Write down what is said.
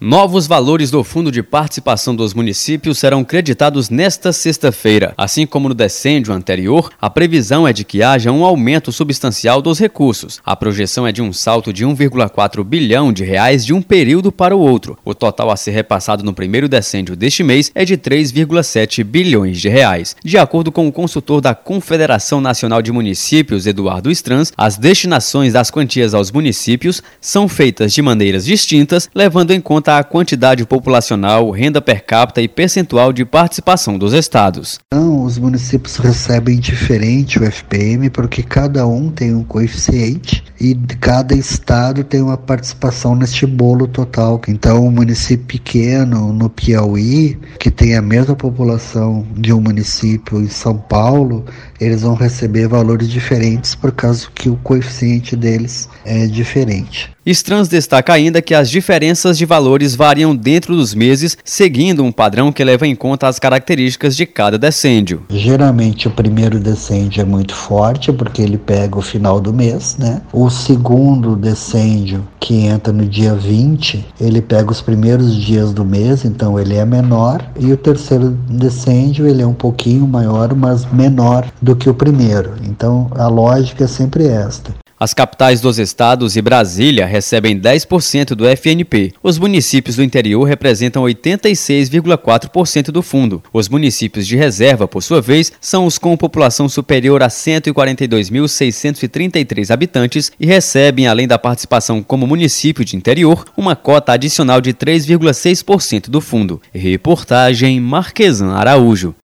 Novos valores do Fundo de Participação dos Municípios serão creditados nesta sexta-feira. Assim como no decêndio anterior, a previsão é de que haja um aumento substancial dos recursos. A projeção é de um salto de 1,4 bilhão de reais de um período para o outro. O total a ser repassado no primeiro decêndio deste mês é de 3,7 bilhões de reais. De acordo com o consultor da Confederação Nacional de Municípios, Eduardo Strans, as destinações das quantias aos municípios são feitas de maneiras distintas, levando em conta a quantidade populacional, renda per capita e percentual de participação dos estados. Não, os municípios recebem diferente o FPM porque cada um tem um coeficiente e cada estado tem uma participação neste bolo total. Então, um município pequeno no Piauí, que tem a mesma população de um município em São Paulo, eles vão receber valores diferentes por causa que o coeficiente deles é diferente. Strans destaca ainda que as diferenças de valores variam dentro dos meses, seguindo um padrão que leva em conta as características de cada decêndio. Geralmente o primeiro decêndio é muito forte porque ele pega o final do mês, né? O segundo decêndio, que entra no dia 20, ele pega os primeiros dias do mês, então ele é menor, e o terceiro decêndio ele é um pouquinho maior, mas menor do que o primeiro. Então a lógica é sempre esta. As capitais dos estados e Brasília recebem 10% do FNP. Os municípios do interior representam 86,4% do fundo. Os municípios de reserva, por sua vez, são os com população superior a 142.633 habitantes e recebem, além da participação como município de interior, uma cota adicional de 3,6% do fundo. Reportagem Marquesan Araújo.